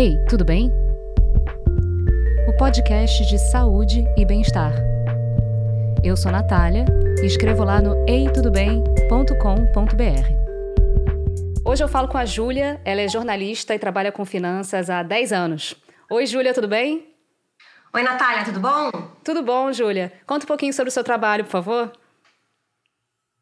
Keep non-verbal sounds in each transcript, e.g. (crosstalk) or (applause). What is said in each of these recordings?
Ei, tudo bem? O podcast de saúde e bem-estar. Eu sou Natália e escrevo lá no eitudobem.com.br. Hoje eu falo com a Júlia, ela é jornalista e trabalha com finanças há 10 anos. Oi, Júlia, tudo bem? Oi, Natália, tudo bom? Tudo bom, Júlia. Conta um pouquinho sobre o seu trabalho, por favor.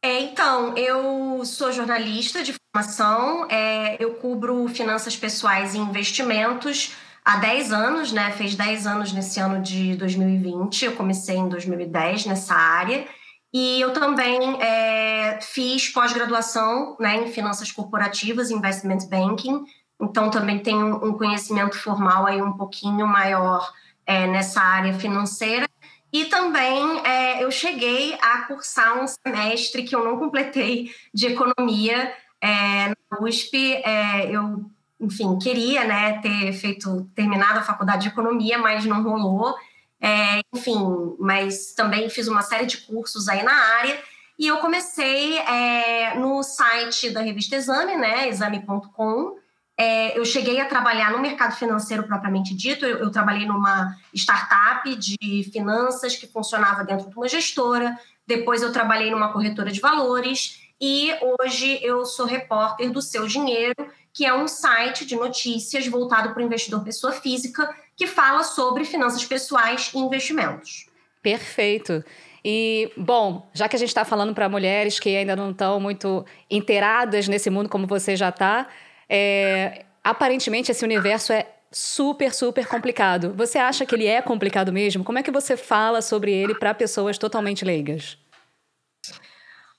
É, então, eu sou jornalista de formação, é, eu cubro finanças pessoais e investimentos há 10 anos, né? Fez 10 anos nesse ano de 2020, eu comecei em 2010 nessa área. E eu também é, fiz pós-graduação né, em finanças corporativas, investment banking, então também tenho um conhecimento formal aí um pouquinho maior é, nessa área financeira. E também é, eu cheguei a cursar um semestre que eu não completei de economia é, na USP. É, eu, enfim, queria né, ter feito, terminado a faculdade de economia, mas não rolou. É, enfim, mas também fiz uma série de cursos aí na área. E eu comecei é, no site da revista Exame, né, exame.com, é, eu cheguei a trabalhar no mercado financeiro propriamente dito. Eu, eu, trabalhei numa startup de finanças que funcionava dentro de uma gestora. Depois eu trabalhei numa corretora de valores e hoje eu sou repórter do Seu Dinheiro, que é um site de notícias voltado para o investidor pessoa física que fala sobre finanças pessoais e investimentos. Perfeito. E, bom, já que a gente está falando para mulheres que ainda não estão muito inteiradas nesse mundo como você já está, é, aparentemente, esse universo é super, super complicado. Você acha que ele é complicado mesmo? Como é que você fala sobre ele para pessoas totalmente leigas?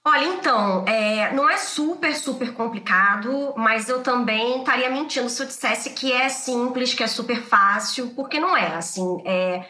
Olha, então, é, não é super, super complicado, mas eu também estaria mentindo se eu dissesse que é simples, que é super fácil, porque não é. Assim, é,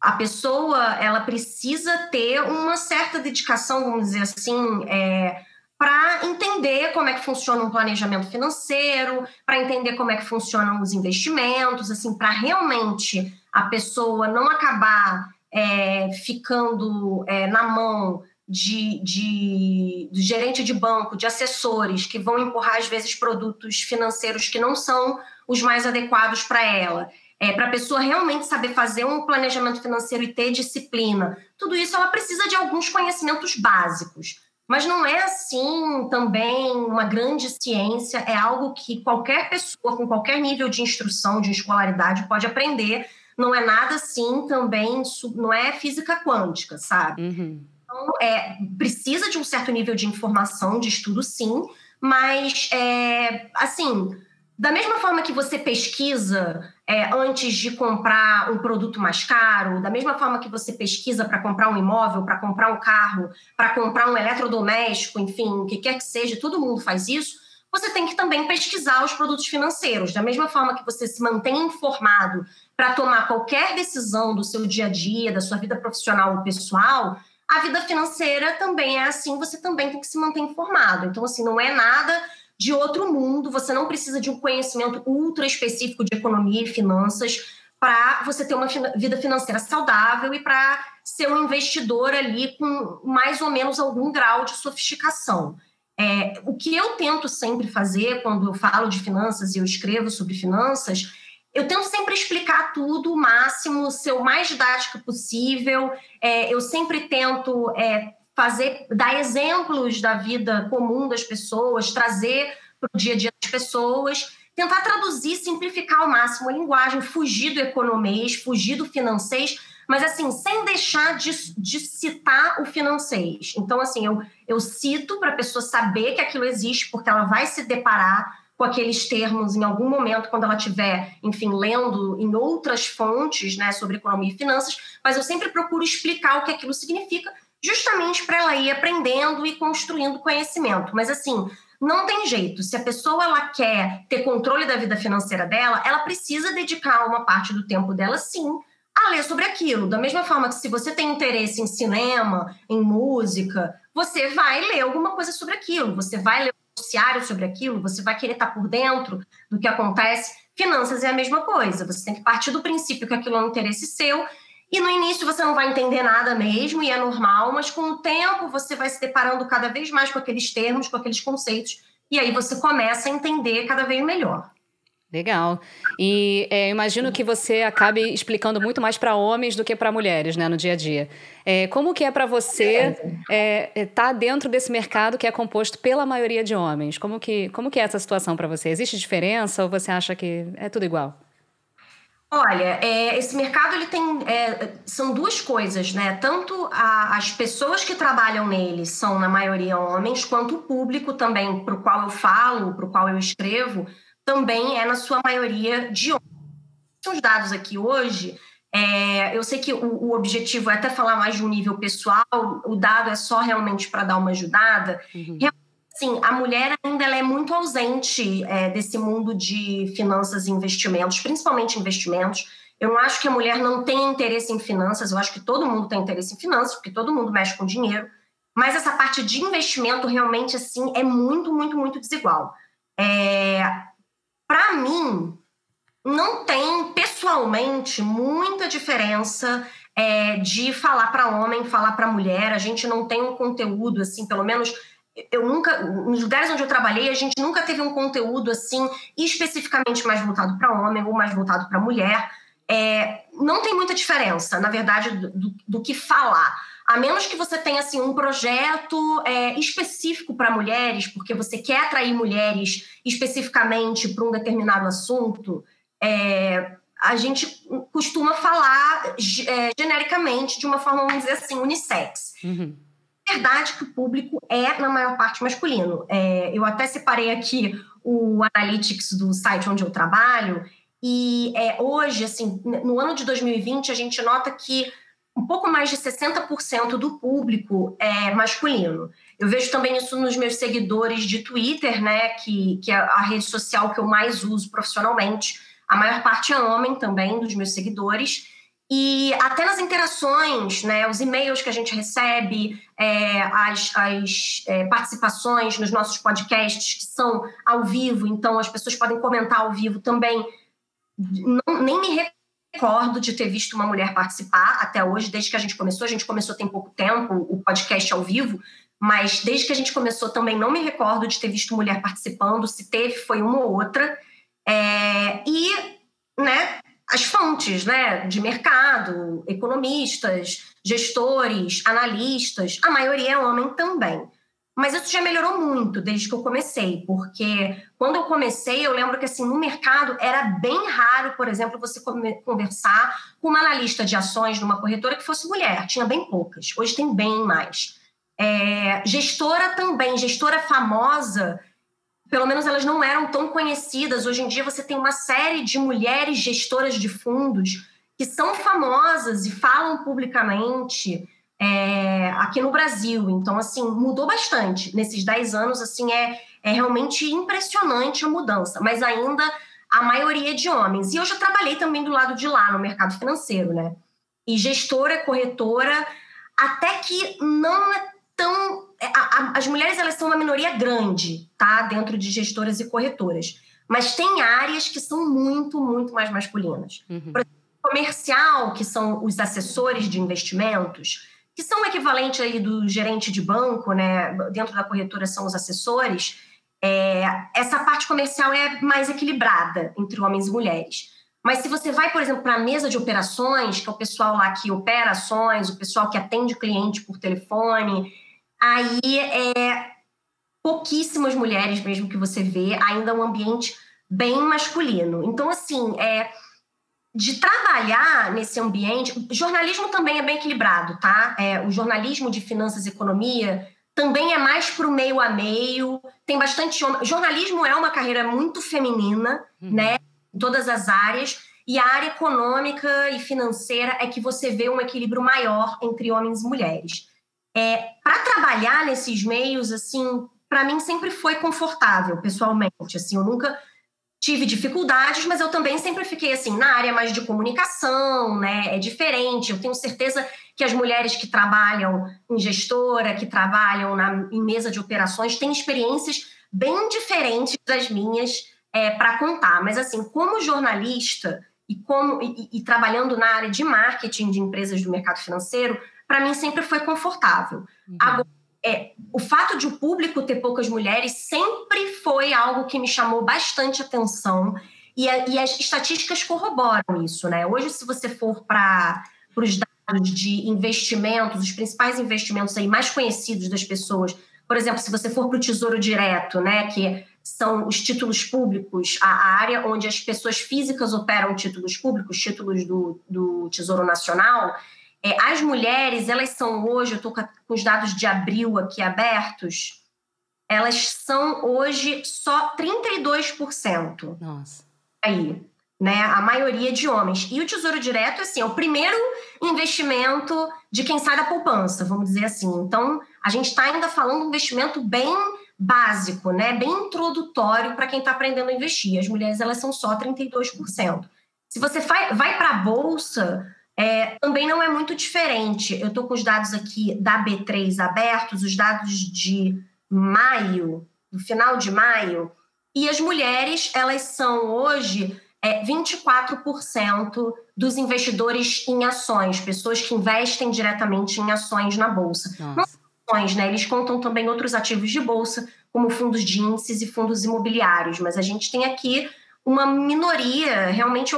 a pessoa ela precisa ter uma certa dedicação, vamos dizer assim, é, para entender como é que funciona um planejamento financeiro, para entender como é que funcionam os investimentos, assim, para realmente a pessoa não acabar é, ficando é, na mão de, de, de gerente de banco, de assessores que vão empurrar às vezes produtos financeiros que não são os mais adequados para ela. É, para a pessoa realmente saber fazer um planejamento financeiro e ter disciplina, tudo isso ela precisa de alguns conhecimentos básicos. Mas não é assim também uma grande ciência, é algo que qualquer pessoa com qualquer nível de instrução, de escolaridade, pode aprender. Não é nada assim também, não é física quântica, sabe? Uhum. Então, é, precisa de um certo nível de informação, de estudo, sim, mas, é, assim, da mesma forma que você pesquisa é, antes de comprar um produto mais caro, da mesma forma que você pesquisa para comprar um imóvel, para comprar um carro, para comprar um eletrodoméstico, enfim, o que quer que seja, todo mundo faz isso, você tem que também pesquisar os produtos financeiros. Da mesma forma que você se mantém informado para tomar qualquer decisão do seu dia a dia, da sua vida profissional ou pessoal, a vida financeira também é assim, você também tem que se manter informado. Então, assim, não é nada de outro mundo, você não precisa de um conhecimento ultra específico de economia e finanças para você ter uma vida financeira saudável e para ser um investidor ali com mais ou menos algum grau de sofisticação. É, o que eu tento sempre fazer quando eu falo de finanças e eu escrevo sobre finanças, eu tento sempre explicar tudo o máximo, ser o mais didático possível. É, eu sempre tento é, fazer, dar exemplos da vida comum das pessoas, trazer para o dia a dia das pessoas, tentar traduzir, simplificar ao máximo a linguagem, fugir do economês, fugir do financês, mas assim, sem deixar de, de citar o financês. Então, assim, eu, eu cito para a pessoa saber que aquilo existe, porque ela vai se deparar com aqueles termos em algum momento, quando ela estiver, enfim, lendo em outras fontes né, sobre economia e finanças, mas eu sempre procuro explicar o que aquilo significa, justamente para ela ir aprendendo e construindo conhecimento. Mas assim, não tem jeito. Se a pessoa ela quer ter controle da vida financeira dela, ela precisa dedicar uma parte do tempo dela, sim, a ler sobre aquilo. Da mesma forma que se você tem interesse em cinema, em música, você vai ler alguma coisa sobre aquilo. Você vai ler noticiário sobre aquilo. Você vai querer estar por dentro do que acontece. Finanças é a mesma coisa. Você tem que partir do princípio que aquilo é um interesse seu e no início você não vai entender nada mesmo, e é normal, mas com o tempo você vai se deparando cada vez mais com aqueles termos, com aqueles conceitos, e aí você começa a entender cada vez melhor. Legal. E é, imagino que você acabe explicando muito mais para homens do que para mulheres, né, no dia a dia. É, como que é para você estar é, é, tá dentro desse mercado que é composto pela maioria de homens? Como que, como que é essa situação para você? Existe diferença ou você acha que é tudo igual? Olha, é, esse mercado ele tem é, são duas coisas, né? Tanto a, as pessoas que trabalham nele são na maioria homens, quanto o público também para o qual eu falo, para o qual eu escrevo, também é na sua maioria de homens. Os dados aqui hoje, é, eu sei que o, o, objetivo é até falar mais de um nível pessoal, o dado é só realmente para dar uma ajudada. Uhum. Sim, a mulher ainda é muito ausente é, desse mundo de finanças e investimentos, principalmente investimentos. Eu não acho que a mulher não tem interesse em finanças, eu acho que todo mundo tem interesse em finanças, porque todo mundo mexe com dinheiro. Mas essa parte de investimento realmente assim é muito, muito, muito desigual. É, Para mim, não tem pessoalmente muita diferença é, de falar para homem, falar para mulher. A gente não tem um conteúdo assim, pelo menos eu nunca, nos lugares onde eu trabalhei, a gente nunca teve um conteúdo assim especificamente mais voltado para homem ou mais voltado para mulher. É, não tem muita diferença, na verdade, do, do, que falar. A menos que você tenha assim, um projeto é, específico para mulheres, porque você quer atrair mulheres especificamente para um determinado assunto, é, a gente costuma falar é, genericamente, de uma forma, vamos dizer assim, unissex. Uhum verdade que o público é, na maior parte, masculino. É, eu até separei aqui o Analytics do site onde eu trabalho, e é, hoje, assim, no ano de 2020, a gente nota que um pouco mais de 60% do público é masculino. Eu vejo também isso nos meus seguidores de Twitter, né, que, que é a rede social que eu mais uso profissionalmente. A maior parte é homem também, dos meus seguidores. E até nas interações, né, os e-mails que a gente recebe, é, as, as é, participações nos nossos podcasts que são ao vivo, então as pessoas podem comentar ao vivo também. Não, nem me recordo de ter visto uma mulher participar até hoje, desde que a gente começou. A gente começou tem pouco tempo o podcast ao vivo, mas desde que a gente começou também não me recordo de ter visto mulher participando. Se teve, foi uma ou outra. É, e, né, as fontes né, de mercado, economistas, gestores, analistas, a maioria é homem também. Mas isso já melhorou muito desde que eu comecei, porque quando eu comecei, eu lembro que assim, no mercado era bem raro, por exemplo, você conversar com uma analista de ações numa corretora que fosse mulher, tinha bem poucas, hoje tem bem mais. É, gestora também, gestora famosa, pelo menos elas não eram tão conhecidas. Hoje em dia você tem uma série de mulheres gestoras de fundos que são famosas e falam publicamente é, aqui no Brasil. Então, assim, mudou bastante. Nesses 10 anos, assim, é, é realmente impressionante a mudança, mas ainda a maioria de homens. E eu já trabalhei também do lado de lá, no mercado financeiro, né? E gestora, corretora, até que não é tão é, a, a, as mulheres elas são uma minoria grande, tá? Dentro de gestoras e corretoras. Mas tem áreas que são muito, muito mais masculinas. Uhum. Por exemplo, comercial, que são os assessores de investimentos, que são o equivalente aí do gerente de banco, né? Dentro da corretora são os assessores. É, essa parte comercial é mais equilibrada entre homens e mulheres. Mas se você vai, por exemplo, para a mesa de operações, que é o pessoal lá que opera ações, o pessoal que atende o cliente por telefone, aí é pouquíssimas mulheres mesmo que você vê, ainda um ambiente bem masculino. Então, assim, é, de trabalhar nesse ambiente, jornalismo também é bem equilibrado, tá? É, o jornalismo de finanças e economia também é mais para o meio a meio, tem bastante homem. Jornalismo é uma carreira muito feminina, uhum. né? Em todas as áreas. E a área econômica e financeira é que você vê um equilíbrio maior entre homens e mulheres. É, para trabalhar nesses meios, assim, para mim sempre foi confortável, pessoalmente. Assim, eu nunca tive dificuldades, mas eu também sempre fiquei assim na área mais de comunicação, né? É diferente. Eu tenho certeza que as mulheres que trabalham em gestora, que trabalham na, em mesa de operações, têm experiências bem diferentes das minhas é, para contar. Mas assim, como jornalista e como e, e trabalhando na área de marketing de empresas do mercado financeiro, para mim sempre foi confortável. Uhum. Agora, é, o fato de o público ter poucas mulheres sempre foi algo que me chamou bastante atenção e, a, e as estatísticas corroboram isso, né? Hoje, se você for para os dados de investimentos, os principais investimentos aí mais conhecidos das pessoas, por exemplo, se você for para o Tesouro Direto, né, que são os títulos públicos, a área onde as pessoas físicas operam títulos públicos, títulos do, do Tesouro Nacional, é, as mulheres, elas são hoje, eu estou com os dados de abril aqui abertos, elas são hoje só 32%. Nossa. Aí, né? A maioria de homens. E o Tesouro Direto, assim, é o primeiro investimento de quem sai da poupança, vamos dizer assim. Então, a gente está ainda falando de um investimento bem básico, né? Bem introdutório para quem está aprendendo a investir. As mulheres, elas são só 32%. Se você vai para a bolsa, é, também não é muito diferente. Eu estou com os dados aqui da B3 abertos, os dados de maio, no final de maio, e as mulheres, elas são hoje é, 24% dos investidores em ações, pessoas que investem diretamente em ações na bolsa. Nossa. Não ações, né? Eles contam também outros ativos de bolsa, como fundos de índices e fundos imobiliários, mas a gente tem aqui uma minoria, realmente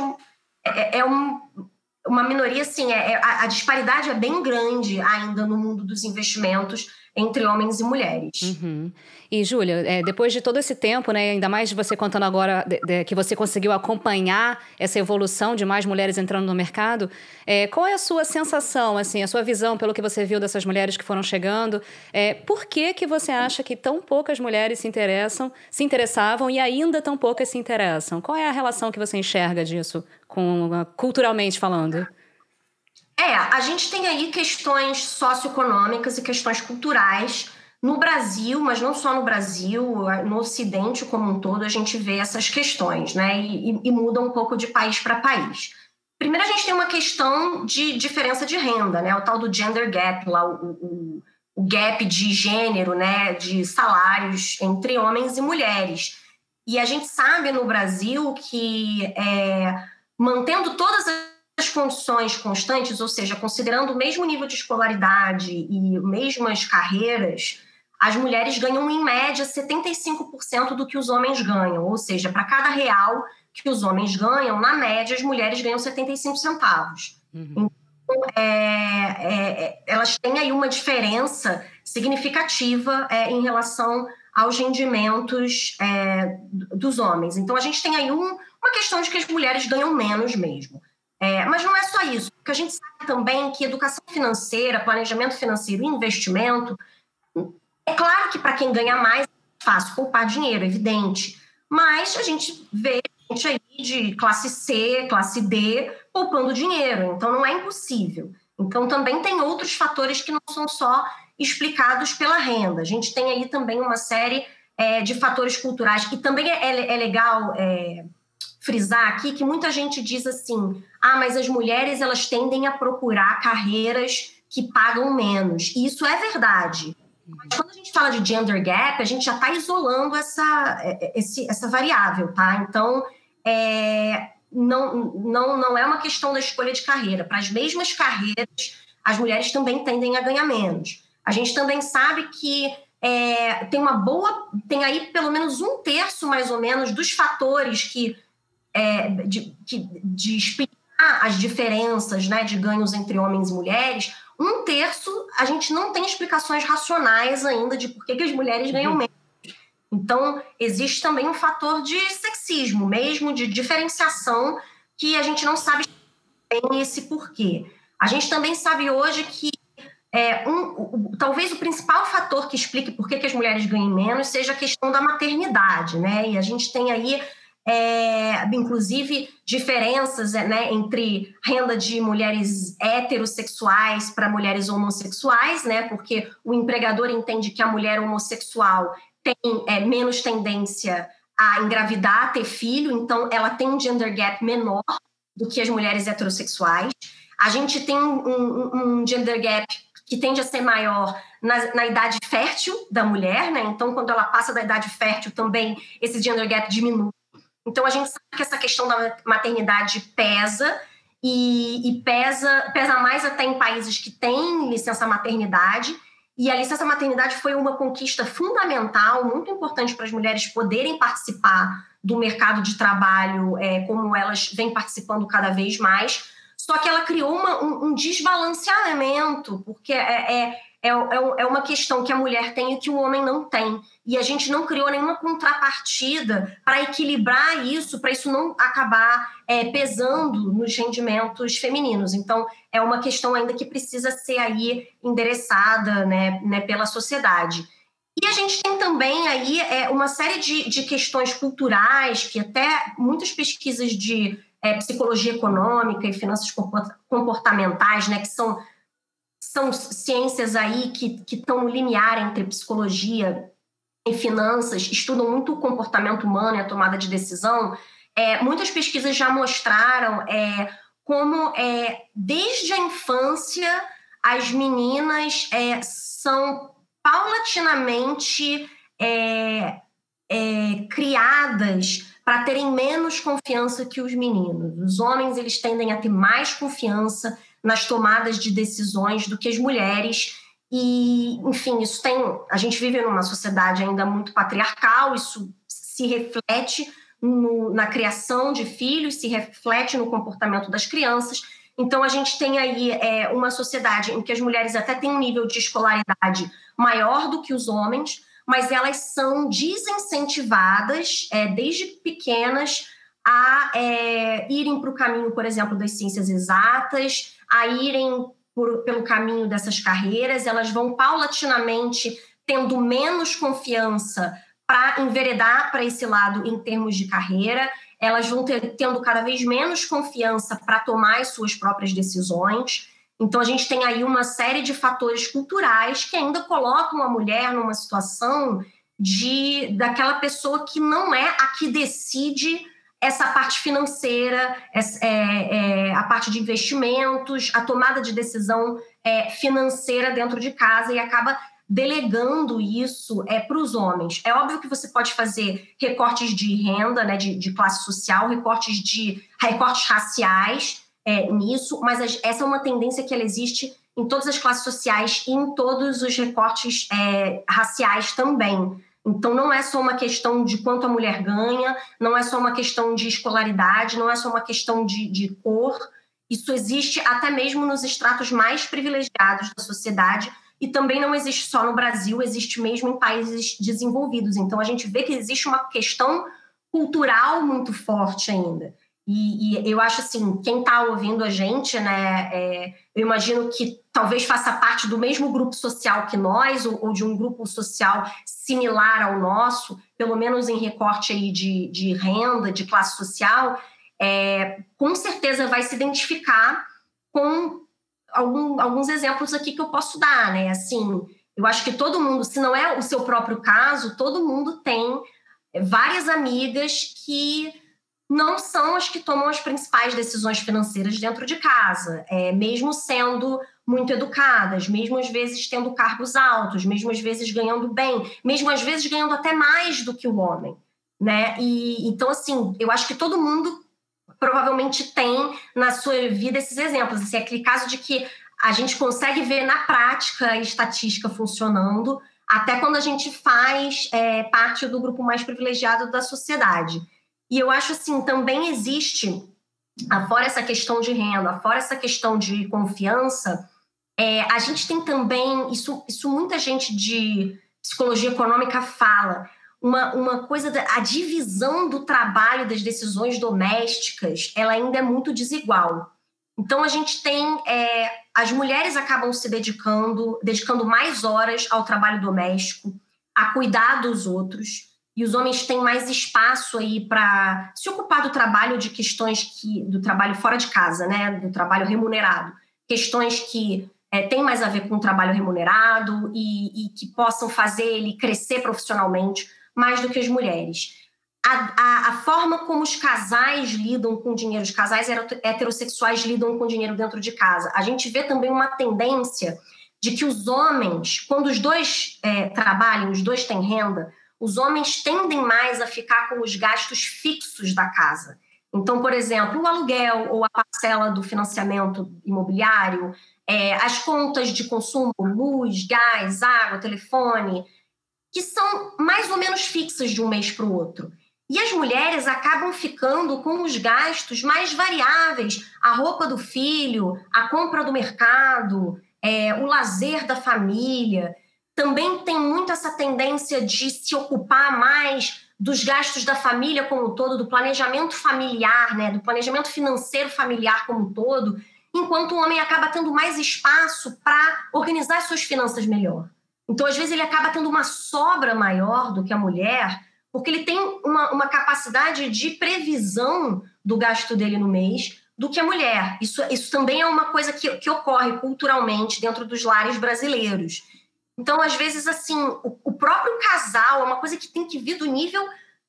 é, é, é um, uma minoria, assim, é, é, a, disparidade é bem grande ainda no mundo dos investimentos entre homens e mulheres. Uhum. E, Júlia, é, depois de todo esse tempo, né, ainda mais você contando agora de, de, que você conseguiu acompanhar essa evolução de mais mulheres entrando no mercado, é, qual é a sua sensação, assim, a sua visão pelo que você viu dessas mulheres que foram chegando? É, por que, que você acha que tão poucas mulheres se interessam, se interessavam e ainda tão poucas se interessam? Qual é a relação que você enxerga disso, com, culturalmente falando? É, a gente tem aí questões socioeconômicas e questões culturais no Brasil, mas não só no Brasil, no Ocidente como um todo, a gente vê essas questões, né? E, e muda um pouco de país para país. Primeiro, a gente tem uma questão de diferença de renda, né? O tal do gender gap, lá, o, o, o gap de gênero, né? De salários entre homens e mulheres. E a gente sabe no Brasil que, é, mantendo todas as condições constantes, ou seja, considerando o mesmo nível de escolaridade e mesmas carreiras, as mulheres ganham em média 75% do que os homens ganham, ou seja, para cada real que os homens ganham, na média as mulheres ganham 75 centavos. Uhum. Então, é, é, é, elas têm aí uma diferença significativa é, em relação aos rendimentos é, dos homens. Então, a gente tem aí um, uma questão de que as mulheres ganham menos mesmo. É, mas não é só isso, porque a gente sabe também que educação financeira, planejamento financeiro e investimento, é claro que para quem ganha mais é fácil poupar dinheiro, evidente, mas a gente vê gente aí de classe C, classe D poupando dinheiro, então não é impossível. Então também tem outros fatores que não são só explicados pela renda. A gente tem aí também uma série é, de fatores culturais, e também é, é, é legal é, frisar aqui que muita gente diz assim: ah, mas as mulheres elas tendem a procurar carreiras que pagam menos. E isso é verdade. Mas quando a gente fala de gender gap, a gente já está isolando essa, é, é, esse, essa variável, tá? Então, é, não, não, não é uma questão da escolha de carreira. Para as mesmas carreiras, as mulheres também tendem a ganhar menos. A gente também sabe que é, tem uma boa, tem aí pelo menos um terço mais ou menos dos fatores que é, de, de, explicar as diferenças né, de ganhos entre homens e mulheres, um terço a gente não tem explicações racionais ainda de por que, que as mulheres ganham uhum. menos. Então, existe também um fator de sexismo, mesmo de diferenciação, que a gente não sabe bem esse porquê. A gente também sabe hoje que é, um, o, talvez o principal fator que explique por que, que as mulheres ganham menos seja a questão da maternidade, né? E a gente tem aí é, inclusive diferenças né, entre renda de mulheres heterossexuais para mulheres homossexuais, né, porque o empregador entende que a mulher homossexual tem é, menos tendência a engravidar, a ter filho, então ela tem um gender gap menor do que as mulheres heterossexuais. A gente tem um, um, gender gap que tende a ser maior na, na, idade fértil da mulher, né? Então, quando ela passa da idade fértil, também esse gender gap diminui. Então, a gente sabe que essa questão da maternidade pesa, e, e, pesa, pesa mais até em países que têm licença maternidade. E a licença maternidade foi uma conquista fundamental, muito importante para as mulheres poderem participar do mercado de trabalho, é, como elas vêm participando cada vez mais. Só que ela criou uma, um, um, desbalanceamento, porque é, é, é, é, uma questão que a mulher tem e que o homem não tem. E a gente não criou nenhuma contrapartida para equilibrar isso, para isso não acabar é, pesando nos rendimentos femininos. Então, é uma questão ainda que precisa ser aí endereçada né, né, pela sociedade. E a gente tem também aí é, uma série de, de questões culturais que até muitas pesquisas de é, psicologia econômica e finanças comportamentais, né, que são, são ciências aí que estão no limiar entre psicologia e finanças, estudam muito o comportamento humano e a tomada de decisão. É, muitas pesquisas já mostraram é, como é, desde a infância as meninas é, são paulatinamente é, é, criadas para terem menos confiança que os meninos. Os homens eles tendem a ter mais confiança nas tomadas de decisões do que as mulheres. E, enfim, isso tem. A gente vive numa sociedade ainda muito patriarcal, isso se reflete no, na criação de filhos, se reflete no comportamento das crianças. Então, a gente tem aí é, uma sociedade em que as mulheres até têm um nível de escolaridade maior do que os homens, mas elas são desincentivadas é, desde pequenas a é, irem para o caminho, por exemplo, das ciências exatas, a irem por, pelo caminho dessas carreiras, elas vão paulatinamente tendo menos confiança para enveredar para esse lado em termos de carreira, elas vão ter, tendo cada vez menos confiança para tomar as suas próprias decisões. Então, a gente tem aí uma série de fatores culturais que ainda colocam a mulher numa situação de daquela pessoa que não é a que decide essa parte financeira, é, é, a parte de investimentos, a tomada de decisão é, financeira dentro de casa e acaba delegando isso é, para os homens. É óbvio que você pode fazer recortes de renda, né, de, de classe social, recortes de recortes raciais, é, nisso, mas essa é uma tendência que ela existe em todas as classes sociais e em todos os recortes é, raciais também. Então, não é só uma questão de quanto a mulher ganha, não é só uma questão de escolaridade, não é só uma questão de, de cor. Isso existe até mesmo nos estratos mais privilegiados da sociedade e também não existe só no Brasil, existe mesmo em países desenvolvidos. Então, a gente vê que existe uma questão cultural muito forte ainda. E, e, eu acho assim, quem está ouvindo a gente, né, é, eu imagino que talvez faça parte do mesmo grupo social que nós, ou, ou, de um grupo social similar ao nosso, pelo menos em recorte aí de, de renda, de classe social, é, com certeza vai se identificar com algum, alguns exemplos aqui que eu posso dar, né? Assim, eu acho que todo mundo, se não é o seu próprio caso, todo mundo tem várias amigas que não são as que tomam as principais decisões financeiras dentro de casa, é, mesmo sendo muito educadas, mesmo às vezes tendo cargos altos, mesmo às vezes ganhando bem, mesmo às vezes ganhando até mais do que o homem, né? E então assim, eu acho que todo mundo provavelmente tem na sua vida esses exemplos, assim, aquele caso de que a gente consegue ver na prática a estatística funcionando, até quando a gente faz é, parte do grupo mais privilegiado da sociedade. E eu acho assim, também existe, fora essa questão de renda, fora essa questão de confiança, é, a gente tem também, isso, isso muita gente de psicologia econômica fala, uma, uma coisa, da, a divisão do trabalho das decisões domésticas, ela ainda é muito desigual. Então a gente tem, é, as mulheres acabam se dedicando, dedicando mais horas ao trabalho doméstico, a cuidar dos outros, e os homens têm mais espaço aí para se ocupar do trabalho de questões que do trabalho fora de casa, né, do trabalho remunerado, questões que é, têm mais a ver com o trabalho remunerado e, e, que possam fazer ele crescer profissionalmente mais do que as mulheres. A, a, a forma como os casais lidam com dinheiro, os casais heterossexuais lidam com dinheiro dentro de casa, a gente vê também uma tendência de que os homens, quando os dois é, trabalham, os dois têm renda, os homens tendem mais a ficar com os gastos fixos da casa. Então, por exemplo, o aluguel ou a parcela do financiamento imobiliário, é, as contas de consumo, luz, gás, água, telefone, que são mais ou menos fixas de um mês para o outro. E as mulheres acabam ficando com os gastos mais variáveis: a roupa do filho, a compra do mercado, é, o lazer da família. Também tem muito essa tendência de se ocupar mais dos gastos da família como um todo, do planejamento familiar, né, do planejamento financeiro familiar como um todo, enquanto o homem acaba tendo mais espaço para organizar suas finanças melhor. Então, às vezes, ele acaba tendo uma sobra maior do que a mulher, porque ele tem uma, uma capacidade de previsão do gasto dele no mês do que a mulher. Isso, isso também é uma coisa que, que ocorre culturalmente dentro dos lares brasileiros. Então, às vezes, assim, o, o próprio casal é uma coisa que tem que vir do nível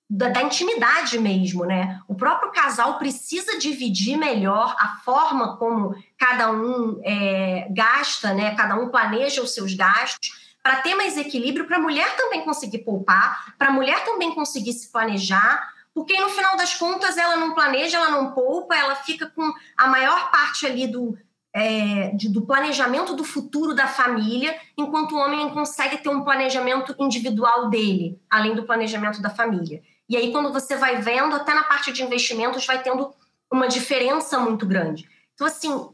da, da, intimidade mesmo, né? O próprio casal precisa dividir melhor a forma como cada um é, gasta, né? Cada um planeja os seus gastos para ter mais equilíbrio, para a mulher também conseguir poupar, para a mulher também conseguir se planejar, porque no final das contas ela não planeja, ela não poupa, ela fica com a maior parte ali do, é, de, do planejamento do futuro da família, enquanto o homem consegue ter um planejamento individual dele, além do planejamento da família. E aí, quando você vai vendo, até na parte de investimentos, vai tendo uma diferença muito grande. Então, assim,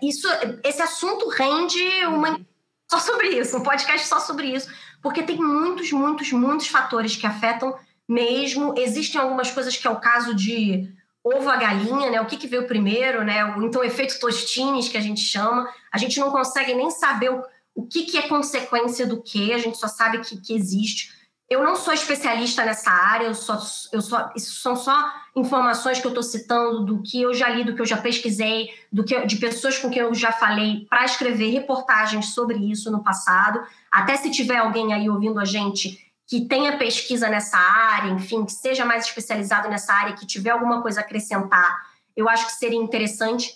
isso, esse assunto rende uma só sobre isso, um podcast só sobre isso, porque tem muitos, muitos, muitos fatores que afetam mesmo. Existem algumas coisas que é o caso de ovo a galinha, né? O que, que veio primeiro, né? O, então, efeito tostines, que a gente chama. A gente não consegue nem saber o, o que, que é consequência do que, a gente só sabe que, que existe. Eu não sou especialista nessa área, eu só, eu só, isso são só informações que eu estou citando do que eu já li, do que eu já pesquisei, do que de pessoas com quem eu já falei para escrever reportagens sobre isso no passado. Até se tiver alguém aí ouvindo a gente que tenha pesquisa nessa área, enfim, que seja mais especializado nessa área, que tiver alguma coisa a acrescentar, eu acho que seria interessante.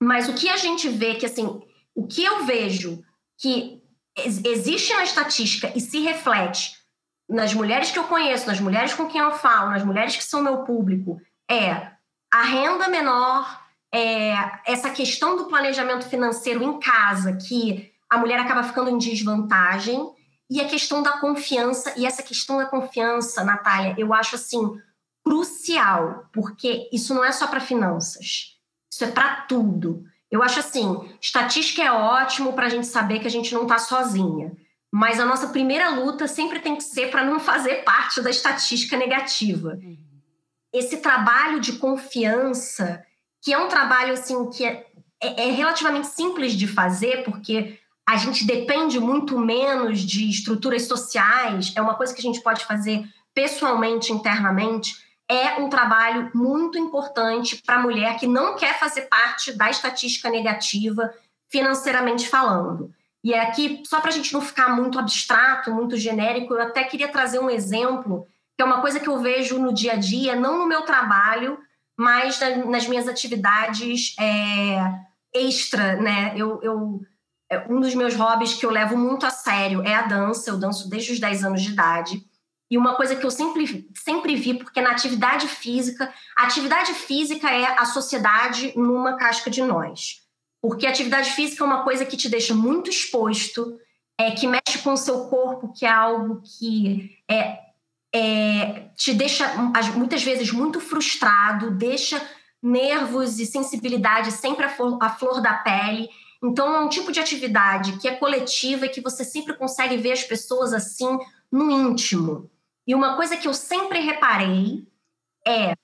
Mas o que a gente vê que assim, o que eu vejo que existe na estatística e se reflete nas mulheres que eu conheço, nas mulheres com quem eu falo, nas mulheres que são meu público, é a renda menor, é essa questão do planejamento financeiro em casa, que a mulher acaba ficando em desvantagem, e a questão da confiança, e essa questão da confiança, Natália, eu acho assim crucial, porque isso não é só para finanças, isso é para tudo. Eu acho assim, estatística é ótimo para a gente saber que a gente não está sozinha. Mas a nossa primeira luta sempre tem que ser para não fazer parte da estatística negativa. Uhum. Esse trabalho de confiança, que é um trabalho assim que é, é, é relativamente simples de fazer, porque a gente depende muito menos de estruturas sociais, é uma coisa que a gente pode fazer pessoalmente, internamente, é um trabalho muito importante para a mulher que não quer fazer parte da estatística negativa, financeiramente falando. E é aqui, só para a gente não ficar muito abstrato, muito genérico, eu até queria trazer um exemplo, que é uma coisa que eu vejo no dia a dia, não no meu trabalho, mas nas minhas atividades é, extra, né? Eu, eu, um dos meus hobbies que eu levo muito a sério é a dança, eu danço desde os 10 anos de idade. E uma coisa que eu sempre, sempre vi, porque na atividade física, a atividade física é a sociedade numa casca de nós. Porque a atividade física é uma coisa que te deixa muito exposto, é, que mexe com o seu corpo, que é algo que é, é, te deixa muitas vezes muito frustrado, deixa nervos e sensibilidade sempre à flor, à flor da pele. Então, é um tipo de atividade que é coletiva e que você sempre consegue ver as pessoas assim no íntimo. E uma coisa que eu sempre reparei é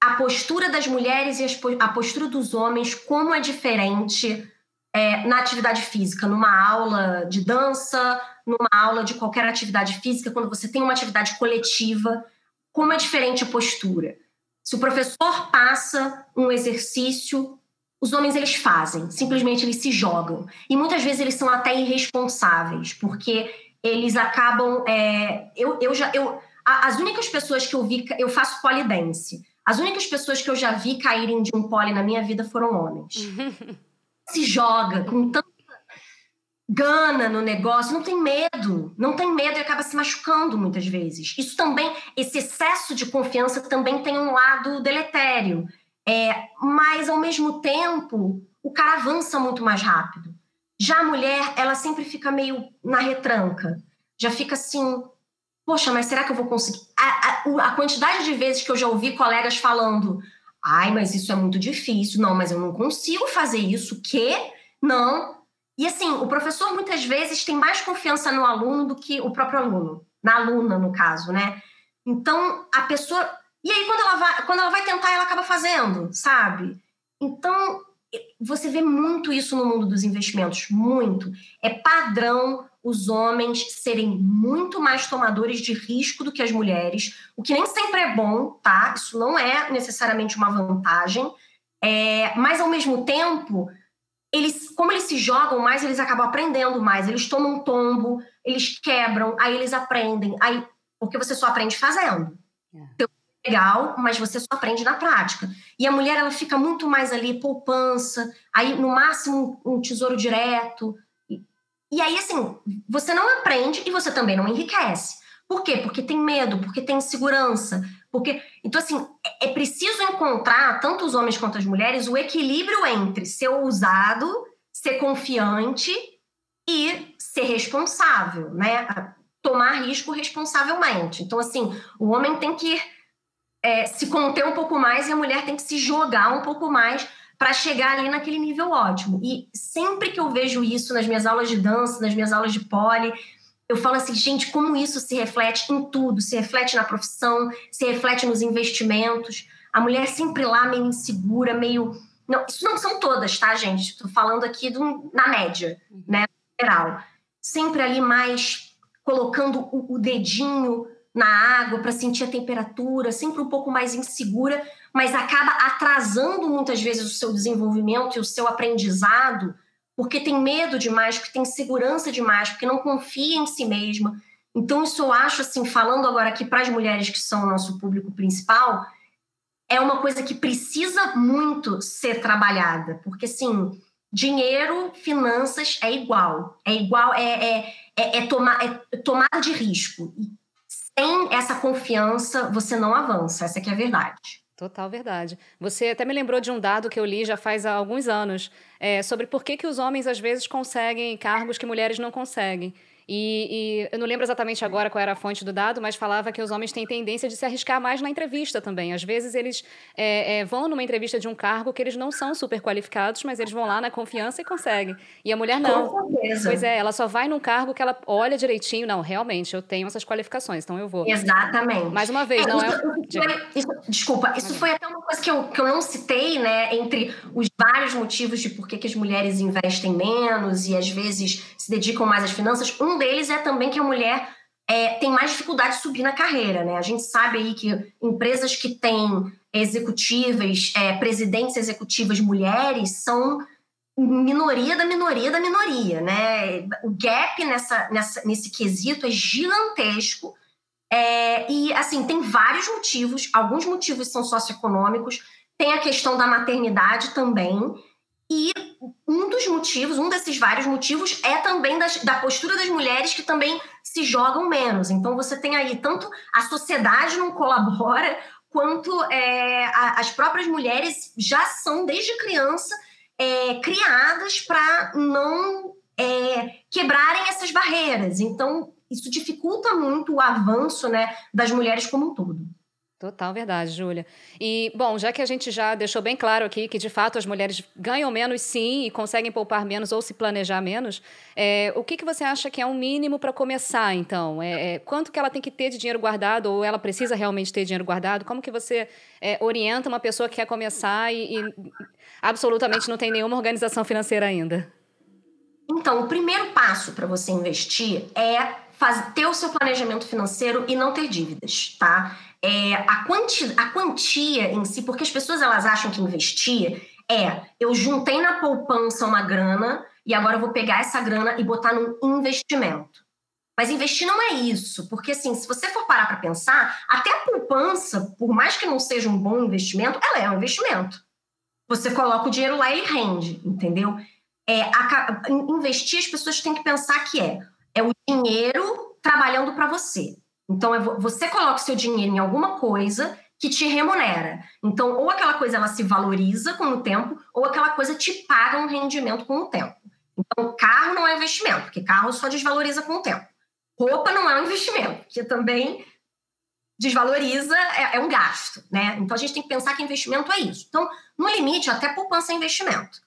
a postura das mulheres e a postura dos homens, como é diferente é, na atividade física, numa aula de dança, numa aula de qualquer atividade física, quando você tem uma atividade coletiva, como é diferente a postura. Se o professor passa um exercício, os homens eles fazem, simplesmente eles se jogam. E muitas vezes eles são até irresponsáveis, porque eles acabam. É, eu, eu já. Eu, as únicas pessoas que eu vi. Eu faço polidense. As únicas pessoas que eu já vi caírem de um pole na minha vida foram homens. (laughs) Se joga com tanta gana no negócio, não tem medo, não tem medo e acaba se machucando muitas vezes. Isso também, esse excesso de confiança também tem um lado deletério. É, mas ao mesmo tempo, o cara avança muito mais rápido. Já a mulher, ela sempre fica meio na retranca. Já fica assim, poxa, mas será que eu vou conseguir? A, a, a quantidade de vezes que eu já ouvi colegas falando, ai, mas isso é muito difícil, não, mas eu não consigo fazer isso, que? Não. E assim, o professor muitas vezes tem mais confiança no aluno do que o próprio aluno, na aluna, no caso, né? Então, a pessoa. E aí, quando ela vai, quando ela vai tentar, ela acaba fazendo, sabe? Então, você vê muito isso no mundo dos investimentos, muito. É padrão os homens serem muito mais tomadores de risco do que as mulheres, o que nem sempre é bom, tá? Isso não é necessariamente uma vantagem, é, mas ao mesmo tempo, eles, como eles se jogam mais, eles acabam aprendendo mais, eles tomam um tombo, eles quebram, aí eles aprendem, aí porque você só aprende fazendo. É. Então, legal, mas você só aprende na prática. E a mulher ela fica muito mais ali poupança, aí no máximo um tesouro direto. E, aí assim, você não aprende e você também não enriquece. Por quê? Porque tem medo, porque tem insegurança, porque então assim, é, é preciso encontrar tanto os homens quanto as mulheres o equilíbrio entre ser ousado, ser confiante e ser responsável, né? Tomar risco responsavelmente. Então assim, o homem tem que é, se conter um pouco mais e a mulher tem que se jogar um pouco mais para chegar ali naquele nível ótimo. E sempre que eu vejo isso nas minhas aulas de dança, nas minhas aulas de pole, eu falo assim, gente, como isso se reflete em tudo, se reflete na profissão, se reflete nos investimentos. A mulher sempre lá meio insegura, meio. Não, isso não são todas, tá, gente? Estou falando aqui do, na média, né? Geral. Sempre ali mais colocando o, o dedinho na água para sentir a temperatura, sempre um pouco mais insegura, mas acaba atrasando muitas vezes o seu desenvolvimento e o seu aprendizado, porque tem medo demais, porque tem segurança demais, porque não confia em si mesma. Então, isso eu acho, assim, falando agora aqui para as mulheres que são o nosso público principal, é uma coisa que precisa muito ser trabalhada, porque, assim, dinheiro, finanças é igual, é igual, é, é, é, é, tomar, é tomada de risco. E sem essa confiança, você não avança. Essa que é a verdade. Total verdade. Você até me lembrou de um dado que eu li já faz alguns anos, é, sobre por que, que os homens às vezes conseguem cargos que mulheres não conseguem. E, e, eu não lembro exatamente agora qual era a fonte do dado, mas falava que os homens têm tendência de se arriscar mais na entrevista também. Às vezes eles é, é, vão numa entrevista de um cargo que eles não são super qualificados, mas eles vão lá na confiança e conseguem. E a mulher não. Com certeza. Pois é, ela só vai num cargo que ela olha direitinho. Não, realmente, eu tenho essas qualificações, então eu vou. Exatamente. Mais uma vez, é, não isso, é. Isso, desculpa, isso foi até uma coisa que eu, que eu não citei, né? Entre os vários motivos de por que, que as mulheres investem menos e às vezes se dedicam mais às finanças. Um deles é também que que a mulher é, tem mais dificuldade de subir na carreira, né? A gente sabe aí que empresas que têm executivas, é, presidentes executivas mulheres são minoria da minoria da minoria, né? O gap nessa, nessa, nesse quesito é gigantesco. É, e, assim, tem vários motivos. Alguns motivos são socioeconômicos. Tem a questão da maternidade também. E um dos motivos, um desses vários motivos, é também das, da postura das mulheres que também se jogam menos. Então você tem aí tanto a sociedade não colabora, quanto é, a, as próprias mulheres já são, desde criança, é, criadas para não é, quebrarem essas barreiras. Então, isso dificulta muito o avanço né, das mulheres como um todo. Total verdade, Júlia. E, bom, já que a gente já deixou bem claro aqui que, de fato, as mulheres ganham menos, sim, e conseguem poupar menos ou se planejar menos, é, o que, que você acha que é um mínimo para começar, então? É, é, quanto que ela tem que ter de dinheiro guardado ou ela precisa realmente ter dinheiro guardado? Como que você é, orienta uma pessoa que quer começar e, e absolutamente não tem nenhuma organização financeira ainda? Então, o primeiro passo para você investir é fazer, ter o seu planejamento financeiro e não ter dívidas, tá? é, a, quanti, a quantia em si, porque as pessoas elas acham que investir é eu juntei na poupança uma grana e agora eu vou pegar essa grana e botar num investimento. Mas investir não é isso, porque assim, se você for parar para pensar, até a poupança, por mais que não seja um bom investimento, ela é um investimento. Você coloca o dinheiro lá e ele rende, entendeu? é, a, investir, as pessoas têm que pensar que é, é o dinheiro trabalhando para você. Então, é, você coloca o seu dinheiro em alguma coisa que te remunera. Então, ou aquela coisa ela se valoriza com o tempo, ou aquela coisa te paga um rendimento com o tempo. Então, carro não é investimento, porque carro só desvaloriza com o tempo. Roupa não é um investimento, que também desvaloriza, é, é, um gasto, né? Então a gente tem que pensar que investimento é isso. Então, no limite, até poupança é investimento.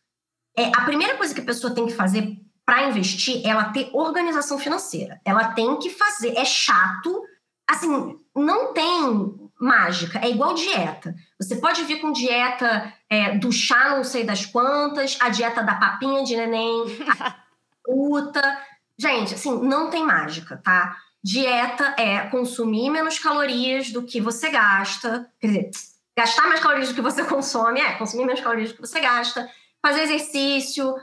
É, a primeira coisa que a pessoa tem que fazer para investir ela ter organização financeira. Ela tem que fazer. É chato, assim, não tem mágica, é igual dieta. Você pode vir com dieta é, do chá não sei das quantas, a dieta da papinha de neném, a (laughs) fruta. Gente, assim, não tem mágica, tá? Dieta é consumir menos calorias do que você gasta, quer dizer, gastar mais calorias do que você consome, é consumir menos calorias do que você gasta, fazer exercício.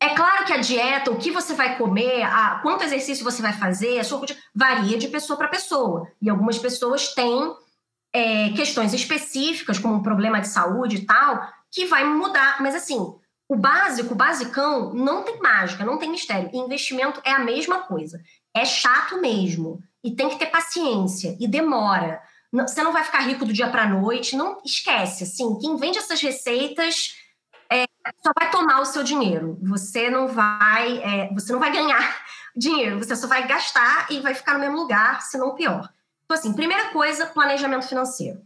É claro que a dieta, o que você vai comer, a, quanto exercício você vai fazer, a sua varia de pessoa para pessoa. E algumas pessoas têm é, questões específicas, como um problema de saúde e tal, que vai mudar. Mas assim, o básico, o basicão, não tem mágica, não tem mistério. E investimento é a mesma coisa. É chato mesmo. E tem que ter paciência. E demora. Você não vai ficar rico do dia para a noite. Não esquece. Assim, quem vende essas receitas só vai tomar o seu dinheiro. Você não vai, é, você não vai ganhar (laughs) dinheiro. Você só vai gastar e vai ficar no mesmo lugar, se não pior. Então, assim, primeira coisa, planejamento financeiro.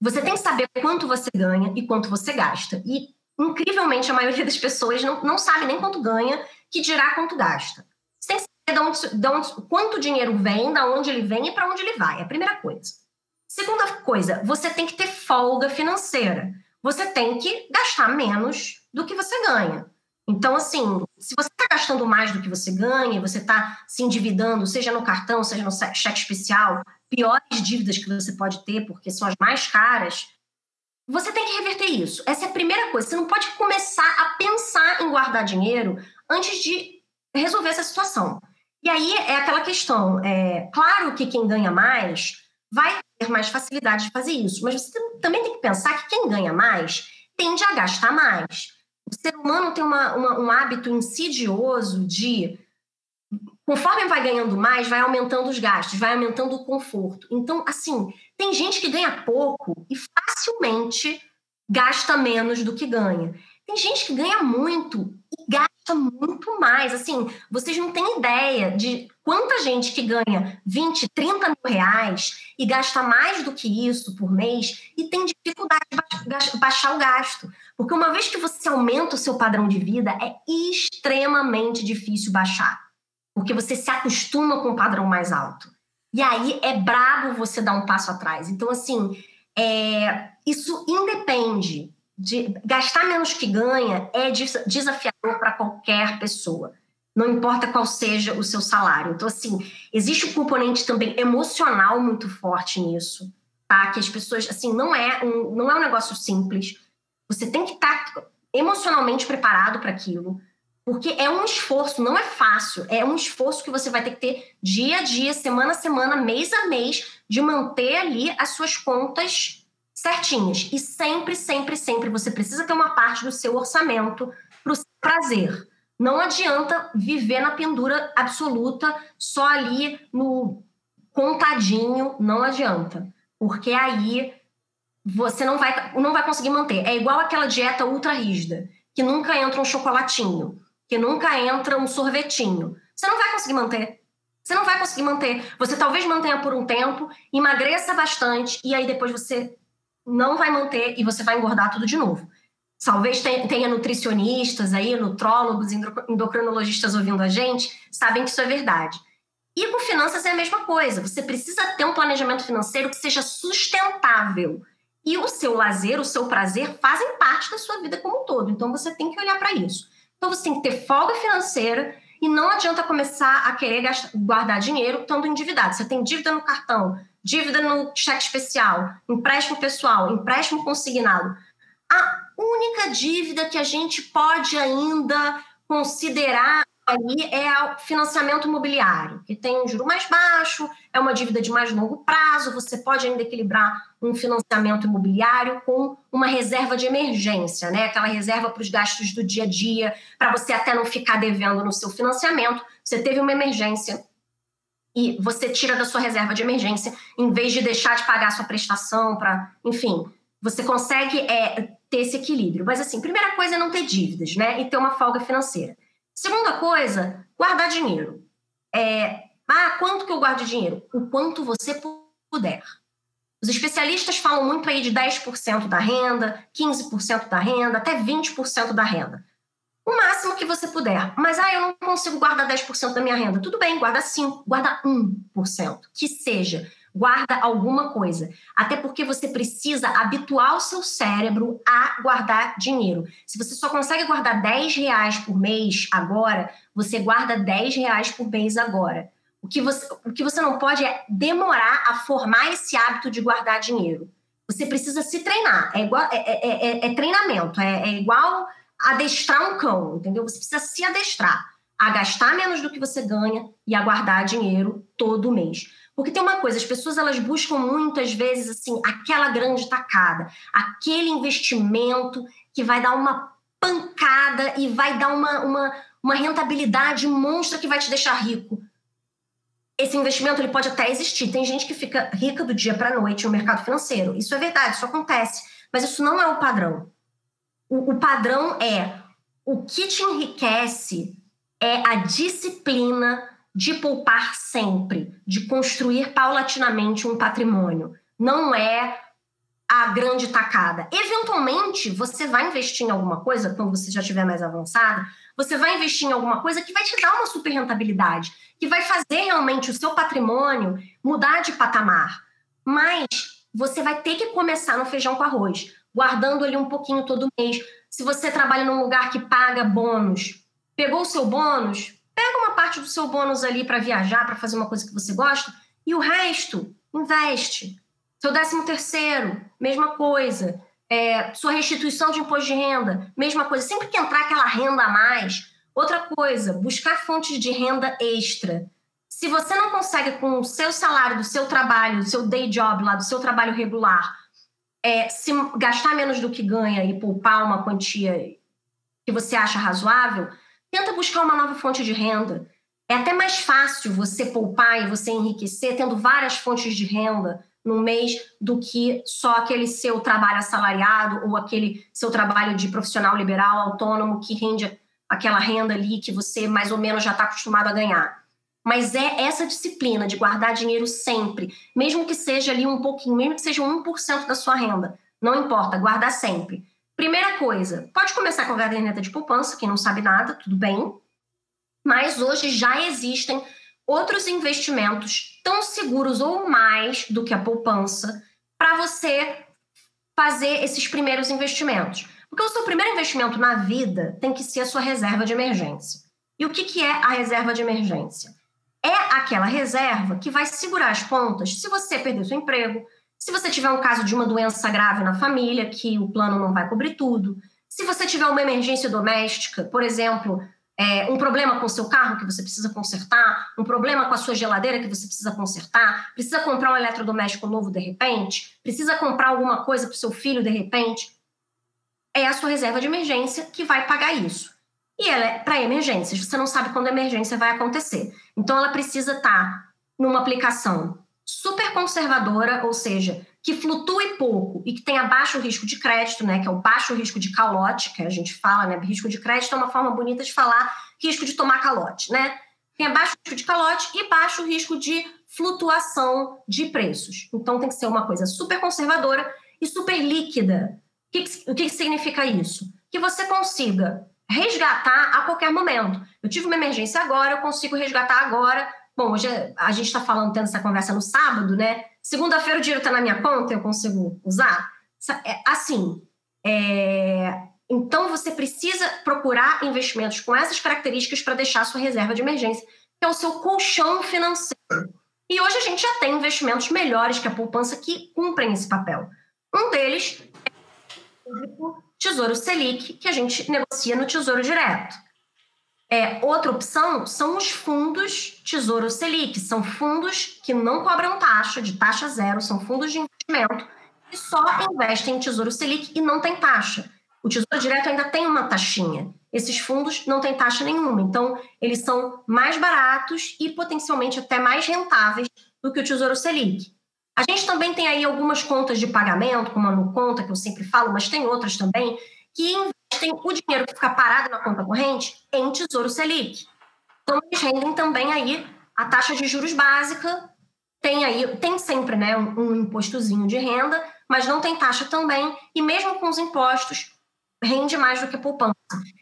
Você tem que saber quanto você ganha e quanto você gasta. E, incrivelmente, a maioria das pessoas não, não sabe nem quanto ganha, que dirá quanto gasta. Você tem que de onde, de onde, quanto dinheiro vem, da onde ele vem e para onde ele vai. É a primeira coisa. Segunda coisa, você tem que ter folga financeira. Você tem que gastar menos do que você ganha. Então, assim, se você está gastando mais do que você ganha, você está se endividando, seja no cartão, seja no cheque especial, piores dívidas que você pode ter, porque são as mais caras, você tem que reverter isso. Essa é a primeira coisa. Você não pode começar a pensar em guardar dinheiro antes de resolver essa situação. E aí é aquela questão, é, claro que quem ganha mais vai ter mais facilidade de fazer isso, mas você também tem que pensar que quem ganha mais tende a gastar mais. O ser humano tem uma, uma, um hábito insidioso de, conforme vai ganhando mais, vai aumentando os gastos, vai aumentando o conforto. Então, assim, tem gente que ganha pouco e facilmente gasta menos do que ganha. Tem gente que ganha muito muito mais. Assim, vocês não têm ideia de quanta gente que ganha 20, 30 mil reais e gasta mais do que isso por mês e tem dificuldade de baixar o gasto. Porque uma vez que você aumenta o seu padrão de vida, é extremamente difícil baixar. Porque você se acostuma com um padrão mais alto. E aí é brabo você dar um passo atrás. Então, assim, é, isso independe de gastar menos que ganha é desafiador para qualquer pessoa. Não importa qual seja o seu salário. Então, assim, existe um componente também emocional muito forte nisso, tá? Que as pessoas, assim, não é um, não é um negócio simples. Você tem que estar tá emocionalmente preparado para aquilo, porque é um esforço, não é fácil. É um esforço que você vai ter que ter dia a dia, semana a semana, mês a mês, de manter ali as suas contas certinhas. E sempre, sempre, sempre você precisa ter uma parte do seu orçamento para o prazer. Não adianta viver na pendura absoluta, só ali no contadinho, não adianta. Porque aí você não vai, não vai conseguir manter. É igual aquela dieta ultra rígida, que nunca entra um chocolatinho, que nunca entra um sorvetinho. Você não vai conseguir manter. Você não vai conseguir manter. Você talvez mantenha por um tempo, emagreça bastante, e aí depois você não vai manter e você vai engordar tudo de novo. Talvez tenha nutricionistas aí, nutrólogos, endocrinologistas ouvindo a gente, sabem que isso é verdade. E com finanças é a mesma coisa. Você precisa ter um planejamento financeiro que seja sustentável. E o seu lazer, o seu prazer fazem parte da sua vida como um todo. Então você tem que olhar para isso. Então você tem que ter folga financeira e não adianta começar a querer gastar, guardar dinheiro estando endividado. Você tem dívida no cartão, dívida no cheque especial, empréstimo pessoal, empréstimo consignado. A única dívida que a gente pode ainda considerar aí é o financiamento imobiliário, que tem um juro mais baixo, é uma dívida de mais longo prazo, você pode ainda equilibrar um financiamento imobiliário com uma reserva de emergência, né? Aquela reserva para os gastos do dia a dia, para você até não ficar devendo no seu financiamento. Você teve uma emergência e você tira da sua reserva de emergência, em vez de deixar de pagar a sua prestação para, enfim, você consegue é, ter esse equilíbrio. Mas assim, primeira coisa é não ter dívidas, né? E ter uma folga financeira. Segunda coisa, guardar dinheiro. É, ah, quanto que eu guardo dinheiro? O quanto você puder. Os especialistas falam muito aí de 10% da renda, 15% da renda, até 20% da renda. O máximo que você puder. Mas, ah, eu não consigo guardar 10% da minha renda. Tudo bem, guarda 5%, guarda 1%. Que seja guarda alguma coisa. Até porque você precisa habituar o seu cérebro a guardar dinheiro. Se você só consegue guardar 10 reais por mês agora, você guarda 10 reais por mês agora. O que você, o que você não pode é demorar a formar esse hábito de guardar dinheiro. Você precisa se treinar. É, igual, é, é, é, é treinamento. É, é igual adestrar um cão, entendeu? Você precisa se adestrar a gastar menos do que você ganha e a guardar dinheiro todo mês. Porque tem uma coisa, as pessoas elas buscam muitas vezes assim aquela grande tacada, aquele investimento que vai dar uma pancada e vai dar uma, uma, uma rentabilidade monstra que vai te deixar rico. Esse investimento ele pode até existir. Tem gente que fica rica do dia para a noite no mercado financeiro. Isso é verdade, isso acontece. Mas isso não é o padrão. O, o padrão é o que te enriquece é a disciplina de poupar sempre, de construir paulatinamente um patrimônio. Não é a grande tacada. Eventualmente, você vai investir em alguma coisa, quando você já estiver mais avançada, você vai investir em alguma coisa que vai te dar uma super rentabilidade, que vai fazer realmente o seu patrimônio mudar de patamar. Mas você vai ter que começar no feijão com arroz, guardando ali um pouquinho todo mês. Se você trabalha num lugar que paga bônus, pegou o seu bônus, Pega uma parte do seu bônus ali para viajar, para fazer uma coisa que você gosta, e o resto investe. Seu décimo terceiro, mesma coisa. É, sua restituição de imposto de renda, mesma coisa. Sempre que entrar aquela renda a mais, outra coisa, buscar fontes de renda extra. Se você não consegue, com o seu salário, do seu trabalho, do seu day job lá, do seu trabalho regular, é, se gastar menos do que ganha e poupar uma quantia que você acha razoável, Tenta buscar uma nova fonte de renda. É até mais fácil você poupar e você enriquecer tendo várias fontes de renda no mês do que só aquele seu trabalho assalariado ou aquele seu trabalho de profissional liberal autônomo que rende aquela renda ali que você mais ou menos já está acostumado a ganhar. Mas é essa disciplina de guardar dinheiro sempre, mesmo que seja ali um pouquinho, mesmo que seja 1% da sua renda, não importa, guardar sempre. Primeira coisa, pode começar com a caderneta de poupança, quem não sabe nada, tudo bem. Mas hoje já existem outros investimentos tão seguros ou mais do que a poupança para você fazer esses primeiros investimentos. Porque o seu primeiro investimento na vida tem que ser a sua reserva de emergência. E o que, que é a reserva de emergência? É aquela reserva que vai segurar as pontas se você perder seu emprego, se você tiver um caso de uma doença grave na família, que o plano não vai cobrir tudo. Se você tiver uma emergência doméstica, por exemplo, é, um problema com o seu carro que você precisa consertar, um problema com a sua geladeira que você precisa consertar, precisa comprar um eletrodoméstico novo de repente, precisa comprar alguma coisa para o seu filho de repente, é a sua reserva de emergência que vai pagar isso. E ela é para emergências, você não sabe quando a emergência vai acontecer. Então ela precisa estar tá numa aplicação super conservadora, ou seja, que flutue pouco e que tenha baixo risco de crédito, né, que é o baixo risco de calote, que a gente fala, né, risco de crédito é uma forma bonita de falar risco de tomar calote, né? Tem baixo risco de calote e baixo risco de flutuação de preços. Então tem que ser uma coisa super conservadora e super líquida. O que, o que significa isso? Que você consiga resgatar a qualquer momento. Eu tive uma emergência agora, eu consigo resgatar agora Bom, hoje a gente está falando, tendo essa conversa no sábado, né? Segunda-feira o dinheiro está na minha conta, eu consigo usar? É, assim, é... então você precisa procurar investimentos com essas características para deixar a sua reserva de emergência, que é o seu colchão financeiro. E hoje a gente já tem investimentos melhores que a poupança que cumprem esse papel. Um deles é o Tesouro Selic, que a gente negocia no Tesouro Direto. É, outra opção são os fundos Tesouro Selic, são fundos que não cobram taxa, de taxa zero, são fundos de investimento que só investem em Tesouro Selic e não tem taxa. O Tesouro Direto ainda tem uma taxinha. Esses fundos não têm taxa nenhuma, então eles são mais baratos e potencialmente até mais rentáveis do que o Tesouro Selic. A gente também tem aí algumas contas de pagamento, como a NuConta, que eu sempre falo, mas tem outras também, que investem o dinheiro que fica parado na conta corrente em Tesouro Selic. Então, eles rendem também aí a taxa de juros básica, tem aí, tem sempre né, um, um impostozinho de renda, mas não tem taxa também, e mesmo com os impostos, rende mais do que a poupança.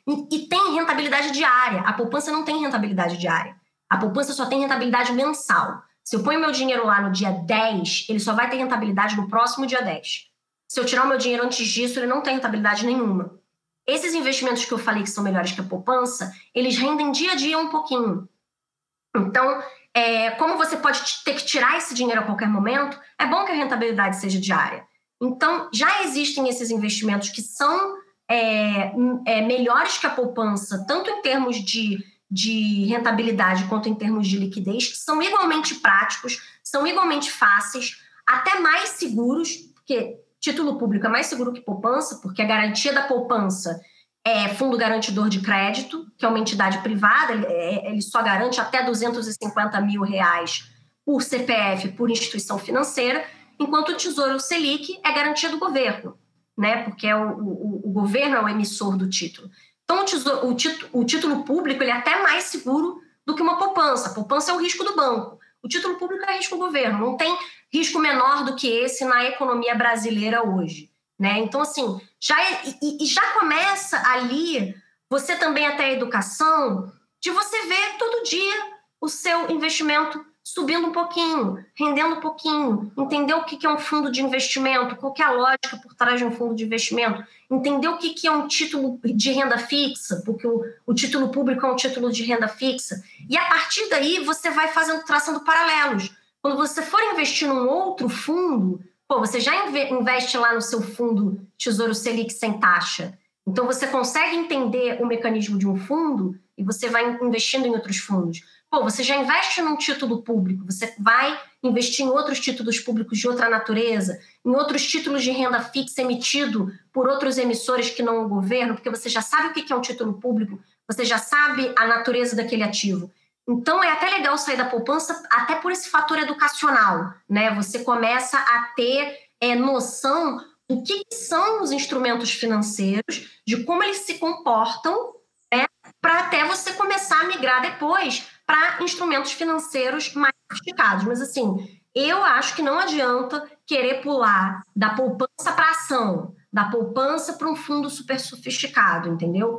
E, e tem rentabilidade diária. A poupança não tem rentabilidade diária. A poupança só tem rentabilidade mensal. Se eu ponho meu dinheiro lá no dia 10, ele só vai ter rentabilidade no próximo dia 10. Se eu tirar o meu dinheiro antes disso, ele não tem rentabilidade nenhuma. Esses investimentos que eu falei que são melhores que a poupança, eles rendem dia a dia um pouquinho. Então, é, como você pode ter que tirar esse dinheiro a qualquer momento, é bom que a rentabilidade seja diária. Então, já existem esses investimentos que são é, é, melhores que a poupança, tanto em termos de de rentabilidade quanto em termos de liquidez são igualmente práticos, são igualmente fáceis, até mais seguros, porque título público é mais seguro que poupança, porque a garantia da poupança é fundo garantidor de crédito, que é uma entidade privada, ele, é, só garante até 250 mil reais por CPF, por instituição financeira, enquanto o Tesouro Selic é garantia do governo, né? Porque é o, o, o governo é o emissor do título. Então, o, tesouro, o, título, o título público ele é até mais seguro do que uma poupança. A poupança é o risco do banco. O título público é risco do governo. Não tem risco menor do que esse na economia brasileira hoje. Né? Então, assim, já, é, e, e já começa ali, você também até a educação, de você ver todo dia o seu investimento subindo um pouquinho, rendendo um pouquinho, entender o que é um fundo de investimento, qual é a lógica por trás de um fundo de investimento, entender o que é um título de renda fixa, porque o, o título público é um título de renda fixa. E a partir daí você vai fazendo, traçando paralelos. Quando você for investir num outro fundo, pô, você já investe lá no seu fundo Tesouro Selic sem taxa. Então você consegue entender o mecanismo de um fundo e você vai investindo em outros fundos. Pô, você já investe num título público, você vai investir em outros títulos públicos de outra natureza, em outros títulos de renda fixa emitido por outros emissores que não o governo, porque você já sabe o que é um título público, você já sabe a natureza daquele ativo. Então é até legal sair da poupança, até por esse fator educacional, né? Você começa a ter é, noção do que são os instrumentos financeiros, de como eles se comportam, né? Para até você começar a migrar depois para instrumentos financeiros mais sofisticados. Mas, assim, eu acho que não adianta querer pular da poupança para ação, da poupança para um fundo super sofisticado, entendeu?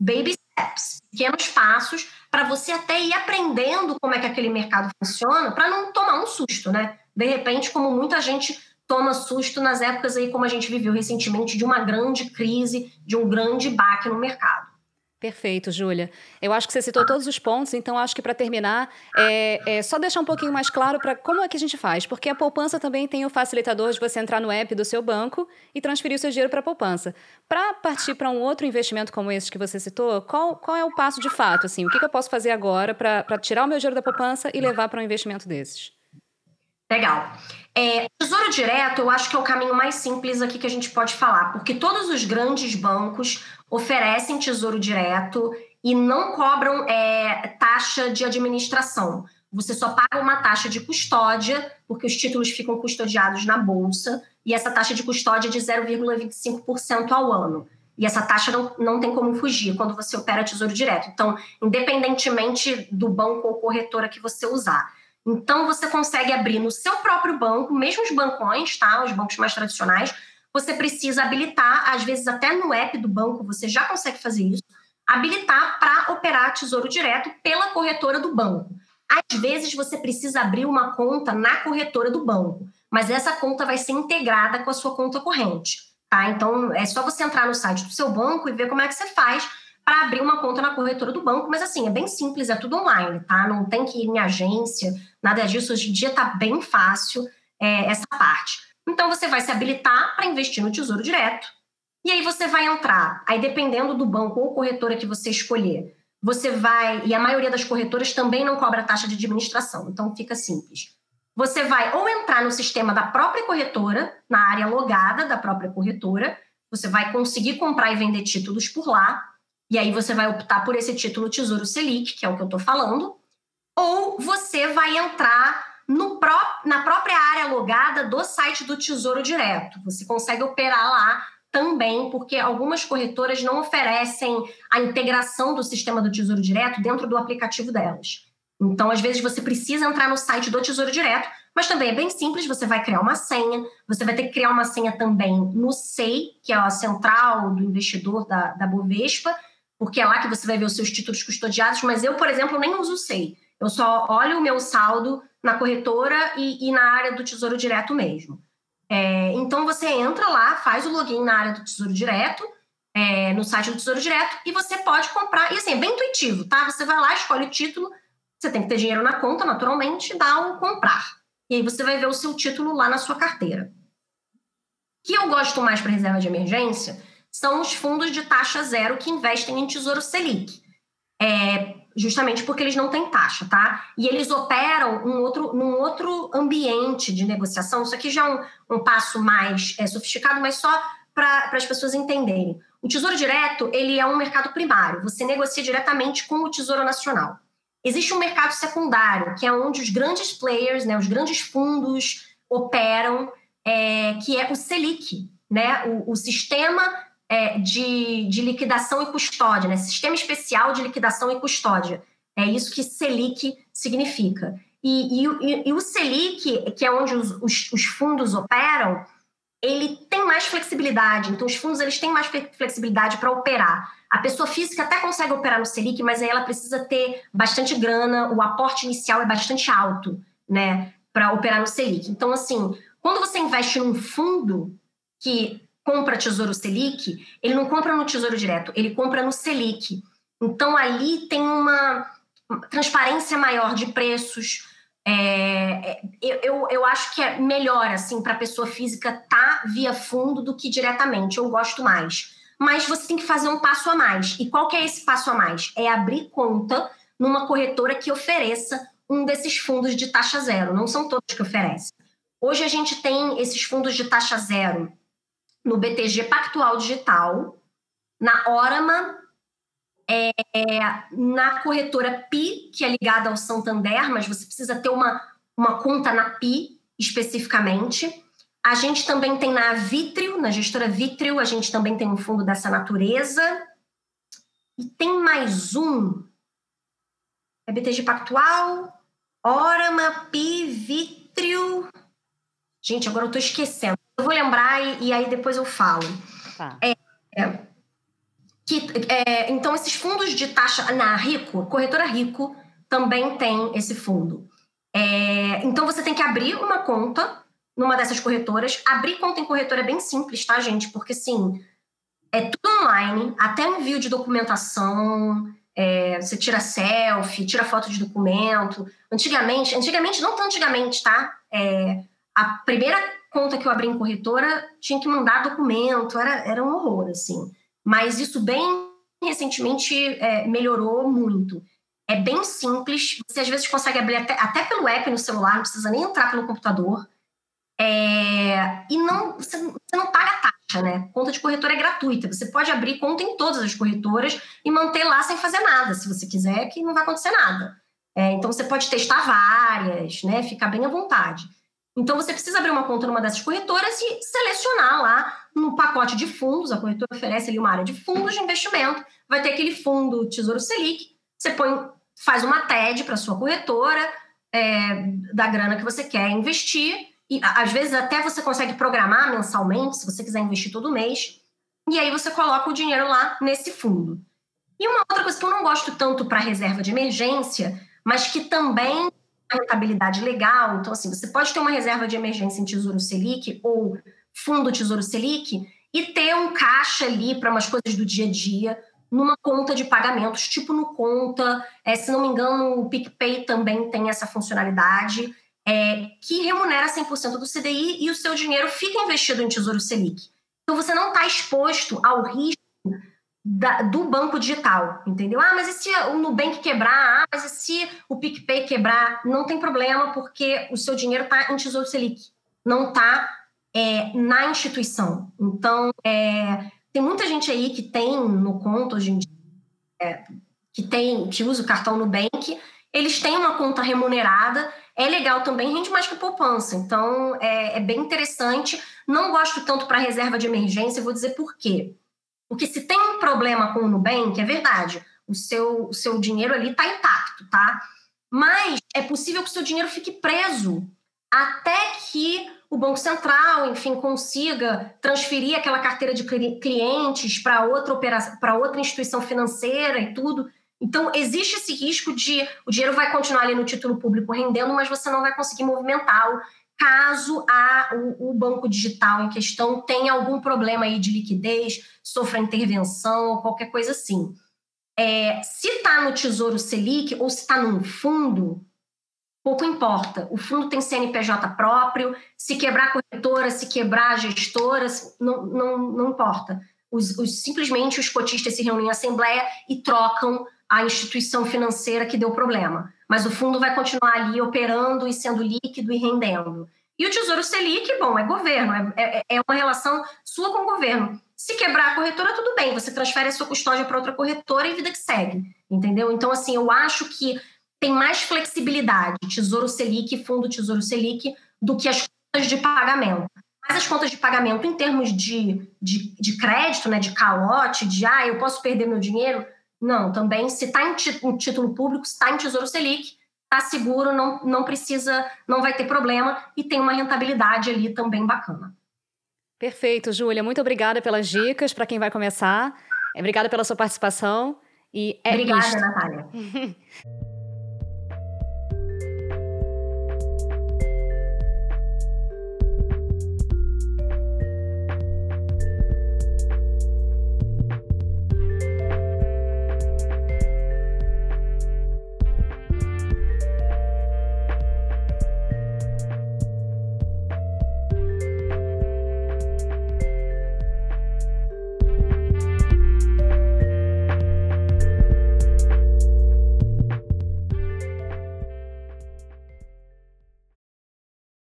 Baby steps, pequenos passos para você até ir aprendendo como é que aquele mercado funciona, para não tomar um susto, né? De repente, como muita gente toma susto nas épocas aí como a gente viveu recentemente de uma grande crise, de um grande baque no mercado. Perfeito, Júlia. Eu acho que você citou todos os pontos, então acho que para terminar, é, é, só deixar um pouquinho mais claro para como é que a gente faz, porque a poupança também tem o facilitador de você entrar no app do seu banco e transferir o seu dinheiro para a poupança. Para partir para um outro investimento como esse que você citou, qual, qual é o passo de fato? Assim, o que, que eu posso fazer agora para tirar o meu dinheiro da poupança e levar para um investimento desses? Legal. É, tesouro direto, eu acho que é o caminho mais simples aqui que a gente pode falar, porque todos os grandes bancos oferecem tesouro direto e não cobram é, taxa de administração. Você só paga uma taxa de custódia, porque os títulos ficam custodiados na bolsa, e essa taxa de custódia é de 0,25% ao ano. E essa taxa não, não tem como fugir quando você opera tesouro direto. Então, independentemente do banco ou corretora que você usar. Então, você consegue abrir no seu próprio banco, mesmo os bancões, tá? Os bancos mais tradicionais, você precisa habilitar, às vezes até no app do banco você já consegue fazer isso, habilitar para operar tesouro direto pela corretora do banco. Às vezes você precisa abrir uma conta na corretora do banco, mas essa conta vai ser integrada com a sua conta corrente. Tá? Então é só você entrar no site do seu banco e ver como é que você faz para abrir uma conta na corretora do banco, mas assim, é bem simples, é tudo online, tá? Não tem que ir em agência, nada disso. Hoje em dia tá bem fácil é, essa parte. Então você vai se habilitar para investir no Tesouro Direto. E aí você vai entrar, aí dependendo do banco ou corretora que você escolher, você vai, e a maioria das corretoras também não cobra taxa de administração, então fica simples. Você vai ou entrar no sistema da própria corretora, na área logada da própria corretora, você vai conseguir comprar e vender títulos por lá, e aí você vai optar por esse título Tesouro Selic, que é o que eu estou falando, ou você vai entrar pró na própria área logada do site do Tesouro Direto. Você consegue operar lá também, porque algumas corretoras não oferecem a integração do sistema do Tesouro Direto dentro do aplicativo delas. Então, às vezes, você precisa entrar no site do Tesouro Direto, mas também é bem simples, você vai criar uma senha, você vai ter que criar uma senha também no SEI, que é a central do investidor da, da Bovespa, porque é lá que você vai ver os seus títulos custodiados, mas eu, por exemplo, nem uso o SEI. Eu só olho o meu saldo na corretora e, e na área do Tesouro Direto mesmo. É, então você entra lá, faz o login na área do Tesouro Direto, é, no site do Tesouro Direto, e você pode comprar. E assim, é bem intuitivo, tá? Você vai lá, escolhe o título, você tem que ter dinheiro na conta, naturalmente, dá o comprar. E aí você vai ver o seu título lá na sua carteira. O que eu gosto mais para reserva de emergência são os fundos de taxa zero que investem em Tesouro Selic. É, justamente porque eles não têm taxa, tá? E eles operam um outro, num outro ambiente de negociação. Isso aqui já é um, um passo mais é, sofisticado, mas só para as pessoas entenderem. O Tesouro Direto, ele é um mercado primário. Você negocia diretamente com o Tesouro Nacional. Existe um mercado secundário, que é onde os grandes players, né, os grandes fundos operam, é, que é o Selic, né? O, o sistema é, de, de liquidação e custódia, né? Sistema Especial de Liquidação e Custódia. É isso que Selic significa. E, e, e o Selic, que é onde os, os, os, fundos operam, ele tem mais flexibilidade. Então, os fundos eles têm mais flexibilidade para operar. A pessoa física até consegue operar no Selic, mas aí ela precisa ter bastante grana, o aporte inicial é bastante alto, né, para operar no Selic. Então, assim, quando você investe num fundo que compra Tesouro Selic, ele não compra no Tesouro Direto, ele compra no Selic. Então ali tem uma transparência maior de preços. É, é eu, eu acho que é melhor assim para a pessoa física tá via fundo do que diretamente. Eu gosto mais. Mas você tem que fazer um passo a mais. E qual que é esse passo a mais? É abrir conta numa corretora que ofereça um desses fundos de taxa zero. Não são todos que oferecem. Hoje a gente tem esses fundos de taxa zero no BTG Pactual Digital, na Orama, é, na corretora PI, que é ligada ao Santander, mas você precisa ter uma, uma conta na PI especificamente. A gente também tem na Vitrio, na gestora Vitrio, a gente também tem um fundo dessa natureza. E tem mais um. É BTG Pactual, Orama, PI, Vitrio. Gente, agora eu estou esquecendo. Eu vou lembrar e, e aí depois eu falo. Tá. É, é, que, é, então, esses fundos de taxa na Rico, corretora Rico, também tem esse fundo. É, então, você tem que abrir uma conta numa dessas corretoras. Abrir conta em corretora é bem simples, tá, gente? Porque, assim, é tudo online, até envio de documentação, é, você tira selfie, tira foto de documento. Antigamente, antigamente, não tão antigamente, tá? É, a primeira conta que eu abri em corretora, tinha que mandar documento, era, era um horror, assim. Mas isso bem recentemente é, melhorou muito. É bem simples, você às vezes consegue abrir até, até pelo app no celular, não precisa nem entrar pelo computador. É, e não, você, você não paga taxa, né? Conta de corretora é gratuita. Você pode abrir conta em todas as corretoras e manter lá sem fazer nada, se você quiser, que não vai acontecer nada. É, então você pode testar várias, né? Ficar bem à vontade. Então, você precisa abrir uma conta numa dessas corretoras e selecionar lá no pacote de fundos. A corretora oferece ali uma área de fundos de investimento. Vai ter aquele fundo Tesouro Selic. Você põe, faz uma TED para sua corretora é, da grana que você quer investir. E às vezes até você consegue programar mensalmente, se você quiser investir todo mês. E aí você coloca o dinheiro lá nesse fundo. E uma outra coisa que eu não gosto tanto para reserva de emergência, mas que também rentabilidade legal. Então, assim, você pode ter uma reserva de emergência em Tesouro Selic ou fundo Tesouro Selic e ter um caixa ali para umas coisas do dia a dia numa conta de pagamentos, tipo no Conta. É, se não me engano, o PicPay também tem essa funcionalidade, é, que remunera 100% do CDI e o seu dinheiro fica investido em Tesouro Selic. Então, você não está exposto ao risco da, do banco digital, entendeu? Ah, mas e se o Nubank quebrar? Ah, mas e se o PicPay quebrar? Não tem problema, porque o seu dinheiro está em Tesouro Selic, não está é, na instituição. Então, é, tem muita gente aí que tem no conto hoje em dia, é, que, tem, que usa o cartão Nubank, eles têm uma conta remunerada, é legal também, rende mais que poupança. Então, é, é bem interessante. Não gosto tanto para reserva de emergência, vou dizer por quê. Porque se tem um problema com o Nubank, é verdade, o seu, o seu dinheiro ali está intacto, tá? Mas é possível que o seu dinheiro fique preso até que o Banco Central, enfim, consiga transferir aquela carteira de clientes para outra operação, para outra instituição financeira e tudo. Então, existe esse risco de o dinheiro vai continuar ali no título público rendendo, mas você não vai conseguir movimentá-lo caso a, o, o, banco digital em questão tenha algum problema aí de liquidez, sofra intervenção ou qualquer coisa assim. É, se está no Tesouro Selic ou se está num fundo, pouco importa. O fundo tem CNPJ próprio, se quebrar a corretora, se quebrar a gestora, não, não, não importa. Os, os, simplesmente os cotistas se reúnem em assembleia e trocam a instituição financeira que deu problema. Mas o fundo vai continuar ali operando e sendo líquido e rendendo. E o Tesouro Selic, bom, é governo, é, é, é uma relação sua com o governo. Se quebrar a corretora, tudo bem, você transfere a sua custódia para outra corretora e vida que segue, entendeu? Então, assim, eu acho que tem mais flexibilidade, Tesouro Selic, Fundo Tesouro Selic, do que as contas de pagamento. Mas as contas de pagamento, em termos de, de, de crédito, né, de calote, de ah, eu posso perder meu dinheiro, não, também, se está em, em, título público, se está em Tesouro Selic, está seguro, não, não precisa, não vai ter problema e tem uma rentabilidade ali também bacana. Perfeito, Júlia. Muito obrigada pelas dicas para quem vai começar. Obrigada pela sua participação. E é obrigada, isto. Natália. (laughs)